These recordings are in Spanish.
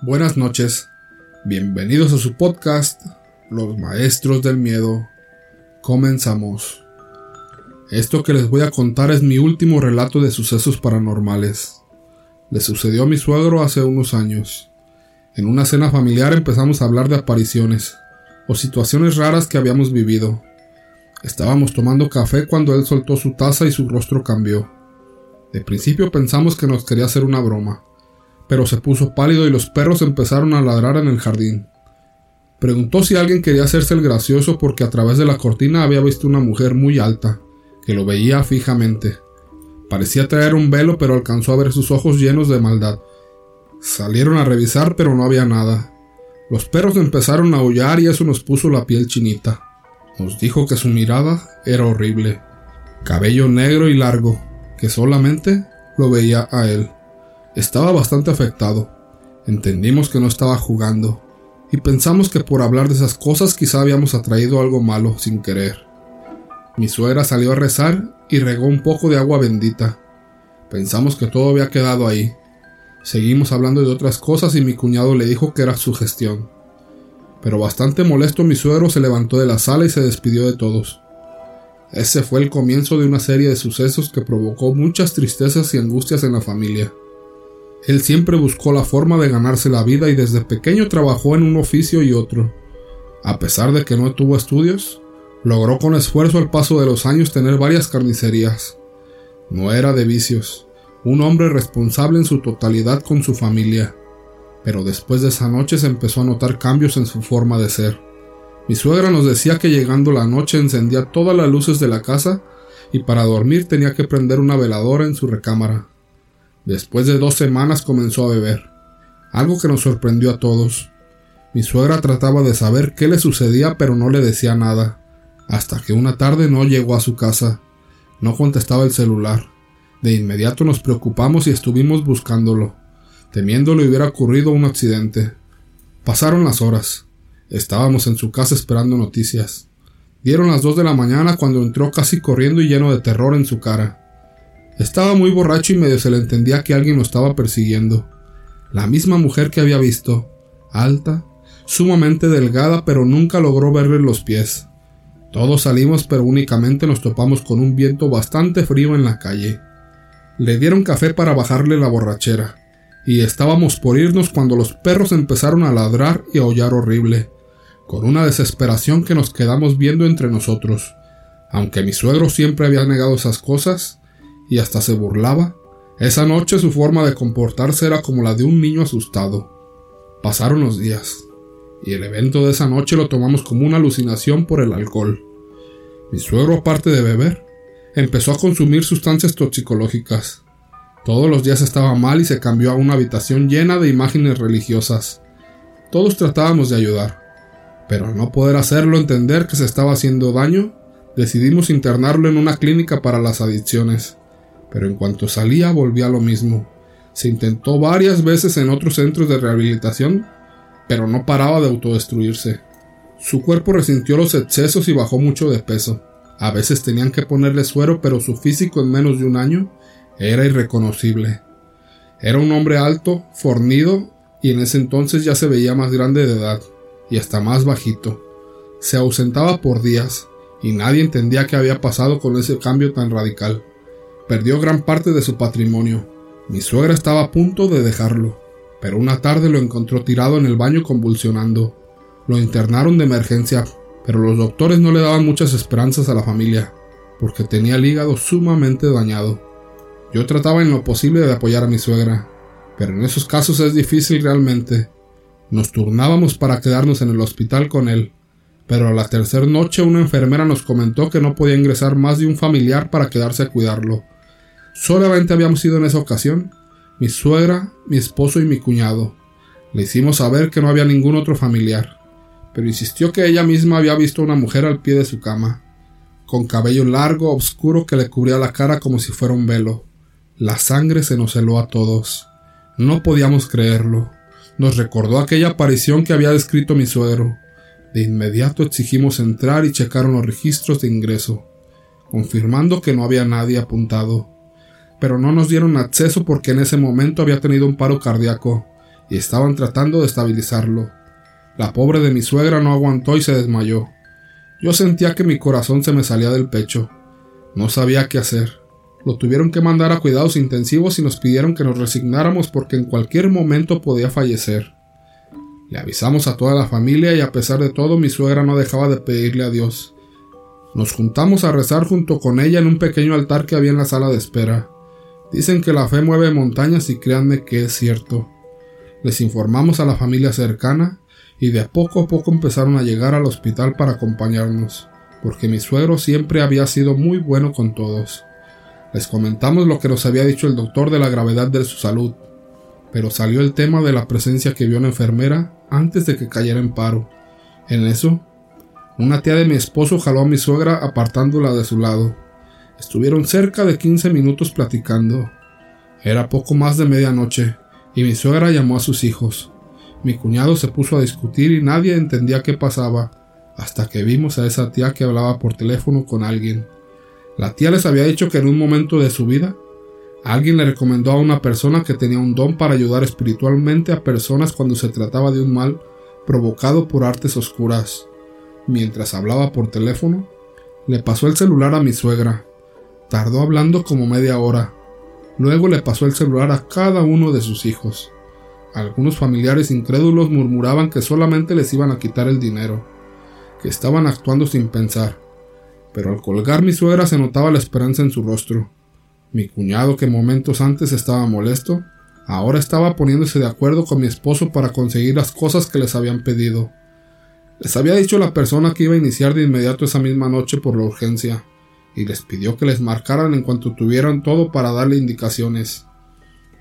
Buenas noches, bienvenidos a su podcast, Los Maestros del Miedo. Comenzamos. Esto que les voy a contar es mi último relato de sucesos paranormales. Le sucedió a mi suegro hace unos años. En una cena familiar empezamos a hablar de apariciones o situaciones raras que habíamos vivido. Estábamos tomando café cuando él soltó su taza y su rostro cambió. De principio pensamos que nos quería hacer una broma, pero se puso pálido y los perros empezaron a ladrar en el jardín. Preguntó si alguien quería hacerse el gracioso porque a través de la cortina había visto una mujer muy alta, que lo veía fijamente. Parecía traer un velo, pero alcanzó a ver sus ojos llenos de maldad. Salieron a revisar, pero no había nada. Los perros empezaron a aullar y eso nos puso la piel chinita. Nos dijo que su mirada era horrible. Cabello negro y largo, que solamente lo veía a él. Estaba bastante afectado. Entendimos que no estaba jugando, y pensamos que por hablar de esas cosas quizá habíamos atraído algo malo sin querer. Mi suegra salió a rezar y regó un poco de agua bendita. Pensamos que todo había quedado ahí. Seguimos hablando de otras cosas y mi cuñado le dijo que era su gestión. Pero bastante molesto mi suegro se levantó de la sala y se despidió de todos. Ese fue el comienzo de una serie de sucesos que provocó muchas tristezas y angustias en la familia. Él siempre buscó la forma de ganarse la vida y desde pequeño trabajó en un oficio y otro. A pesar de que no tuvo estudios, logró con esfuerzo al paso de los años tener varias carnicerías. No era de vicios, un hombre responsable en su totalidad con su familia. Pero después de esa noche se empezó a notar cambios en su forma de ser. Mi suegra nos decía que llegando la noche encendía todas las luces de la casa y para dormir tenía que prender una veladora en su recámara. Después de dos semanas comenzó a beber, algo que nos sorprendió a todos. Mi suegra trataba de saber qué le sucedía pero no le decía nada, hasta que una tarde no llegó a su casa. No contestaba el celular. De inmediato nos preocupamos y estuvimos buscándolo, temiendo le hubiera ocurrido un accidente. Pasaron las horas. Estábamos en su casa esperando noticias. Dieron las dos de la mañana cuando entró casi corriendo y lleno de terror en su cara. Estaba muy borracho y medio se le entendía que alguien lo estaba persiguiendo. La misma mujer que había visto, alta, sumamente delgada, pero nunca logró verle los pies. Todos salimos, pero únicamente nos topamos con un viento bastante frío en la calle. Le dieron café para bajarle la borrachera, y estábamos por irnos cuando los perros empezaron a ladrar y aullar horrible con una desesperación que nos quedamos viendo entre nosotros. Aunque mi suegro siempre había negado esas cosas y hasta se burlaba, esa noche su forma de comportarse era como la de un niño asustado. Pasaron los días, y el evento de esa noche lo tomamos como una alucinación por el alcohol. Mi suegro, aparte de beber, empezó a consumir sustancias toxicológicas. Todos los días estaba mal y se cambió a una habitación llena de imágenes religiosas. Todos tratábamos de ayudar, pero al no poder hacerlo entender que se estaba haciendo daño, decidimos internarlo en una clínica para las adicciones. Pero en cuanto salía volvía lo mismo. Se intentó varias veces en otros centros de rehabilitación, pero no paraba de autodestruirse. Su cuerpo resintió los excesos y bajó mucho de peso. A veces tenían que ponerle suero, pero su físico en menos de un año era irreconocible. Era un hombre alto, fornido, y en ese entonces ya se veía más grande de edad y hasta más bajito. Se ausentaba por días, y nadie entendía qué había pasado con ese cambio tan radical. Perdió gran parte de su patrimonio. Mi suegra estaba a punto de dejarlo, pero una tarde lo encontró tirado en el baño convulsionando. Lo internaron de emergencia, pero los doctores no le daban muchas esperanzas a la familia, porque tenía el hígado sumamente dañado. Yo trataba en lo posible de apoyar a mi suegra, pero en esos casos es difícil realmente, nos turnábamos para quedarnos en el hospital con él, pero a la tercera noche una enfermera nos comentó que no podía ingresar más de un familiar para quedarse a cuidarlo. Solamente habíamos ido en esa ocasión, mi suegra, mi esposo y mi cuñado. Le hicimos saber que no había ningún otro familiar, pero insistió que ella misma había visto una mujer al pie de su cama, con cabello largo, oscuro que le cubría la cara como si fuera un velo. La sangre se nos heló a todos. No podíamos creerlo. Nos recordó aquella aparición que había descrito mi suegro. De inmediato exigimos entrar y checaron los registros de ingreso, confirmando que no había nadie apuntado. Pero no nos dieron acceso porque en ese momento había tenido un paro cardíaco y estaban tratando de estabilizarlo. La pobre de mi suegra no aguantó y se desmayó. Yo sentía que mi corazón se me salía del pecho. No sabía qué hacer. Lo tuvieron que mandar a cuidados intensivos y nos pidieron que nos resignáramos porque en cualquier momento podía fallecer. Le avisamos a toda la familia y a pesar de todo mi suegra no dejaba de pedirle a Dios. Nos juntamos a rezar junto con ella en un pequeño altar que había en la sala de espera. Dicen que la fe mueve montañas y créanme que es cierto. Les informamos a la familia cercana y de poco a poco empezaron a llegar al hospital para acompañarnos, porque mi suegro siempre había sido muy bueno con todos. Les comentamos lo que nos había dicho el doctor de la gravedad de su salud, pero salió el tema de la presencia que vio una enfermera antes de que cayera en paro. En eso, una tía de mi esposo jaló a mi suegra apartándola de su lado. Estuvieron cerca de 15 minutos platicando. Era poco más de medianoche, y mi suegra llamó a sus hijos. Mi cuñado se puso a discutir y nadie entendía qué pasaba, hasta que vimos a esa tía que hablaba por teléfono con alguien. La tía les había dicho que en un momento de su vida, alguien le recomendó a una persona que tenía un don para ayudar espiritualmente a personas cuando se trataba de un mal provocado por artes oscuras. Mientras hablaba por teléfono, le pasó el celular a mi suegra. Tardó hablando como media hora. Luego le pasó el celular a cada uno de sus hijos. Algunos familiares incrédulos murmuraban que solamente les iban a quitar el dinero, que estaban actuando sin pensar. Pero al colgar mi suegra se notaba la esperanza en su rostro. Mi cuñado, que momentos antes estaba molesto, ahora estaba poniéndose de acuerdo con mi esposo para conseguir las cosas que les habían pedido. Les había dicho la persona que iba a iniciar de inmediato esa misma noche por la urgencia, y les pidió que les marcaran en cuanto tuvieran todo para darle indicaciones.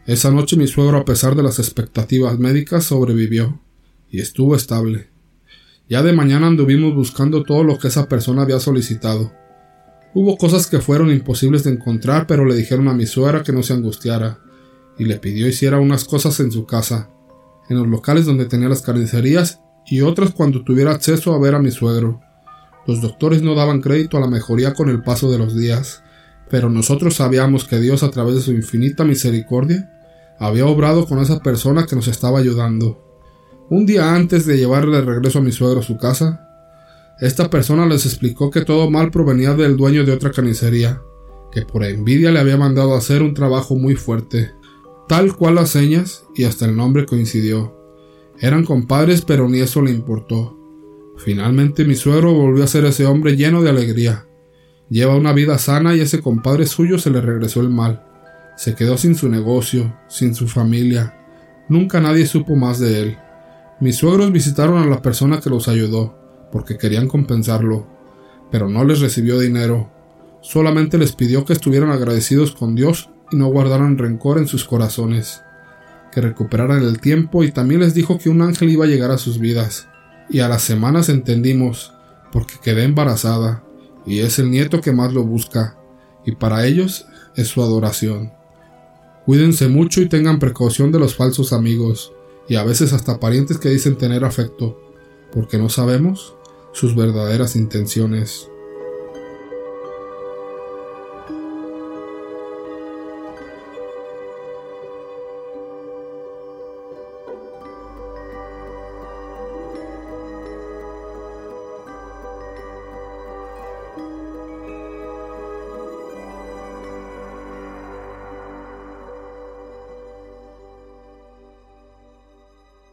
Esa noche mi suegro, a pesar de las expectativas médicas, sobrevivió y estuvo estable. Ya de mañana anduvimos buscando todo lo que esa persona había solicitado. Hubo cosas que fueron imposibles de encontrar, pero le dijeron a mi suegra que no se angustiara, y le pidió hiciera unas cosas en su casa, en los locales donde tenía las carnicerías y otras cuando tuviera acceso a ver a mi suegro. Los doctores no daban crédito a la mejoría con el paso de los días, pero nosotros sabíamos que Dios a través de su infinita misericordia había obrado con esa persona que nos estaba ayudando. Un día antes de llevarle de regreso a mi suegro a su casa, esta persona les explicó que todo mal provenía del dueño de otra carnicería, que por envidia le había mandado hacer un trabajo muy fuerte, tal cual las señas y hasta el nombre coincidió. Eran compadres, pero ni eso le importó. Finalmente mi suegro volvió a ser ese hombre lleno de alegría. Lleva una vida sana y ese compadre suyo se le regresó el mal. Se quedó sin su negocio, sin su familia. Nunca nadie supo más de él. Mis suegros visitaron a la persona que los ayudó, porque querían compensarlo, pero no les recibió dinero. Solamente les pidió que estuvieran agradecidos con Dios y no guardaran rencor en sus corazones, que recuperaran el tiempo y también les dijo que un ángel iba a llegar a sus vidas. Y a las semanas entendimos, porque quedé embarazada, y es el nieto que más lo busca, y para ellos es su adoración. Cuídense mucho y tengan precaución de los falsos amigos y a veces hasta parientes que dicen tener afecto, porque no sabemos sus verdaderas intenciones.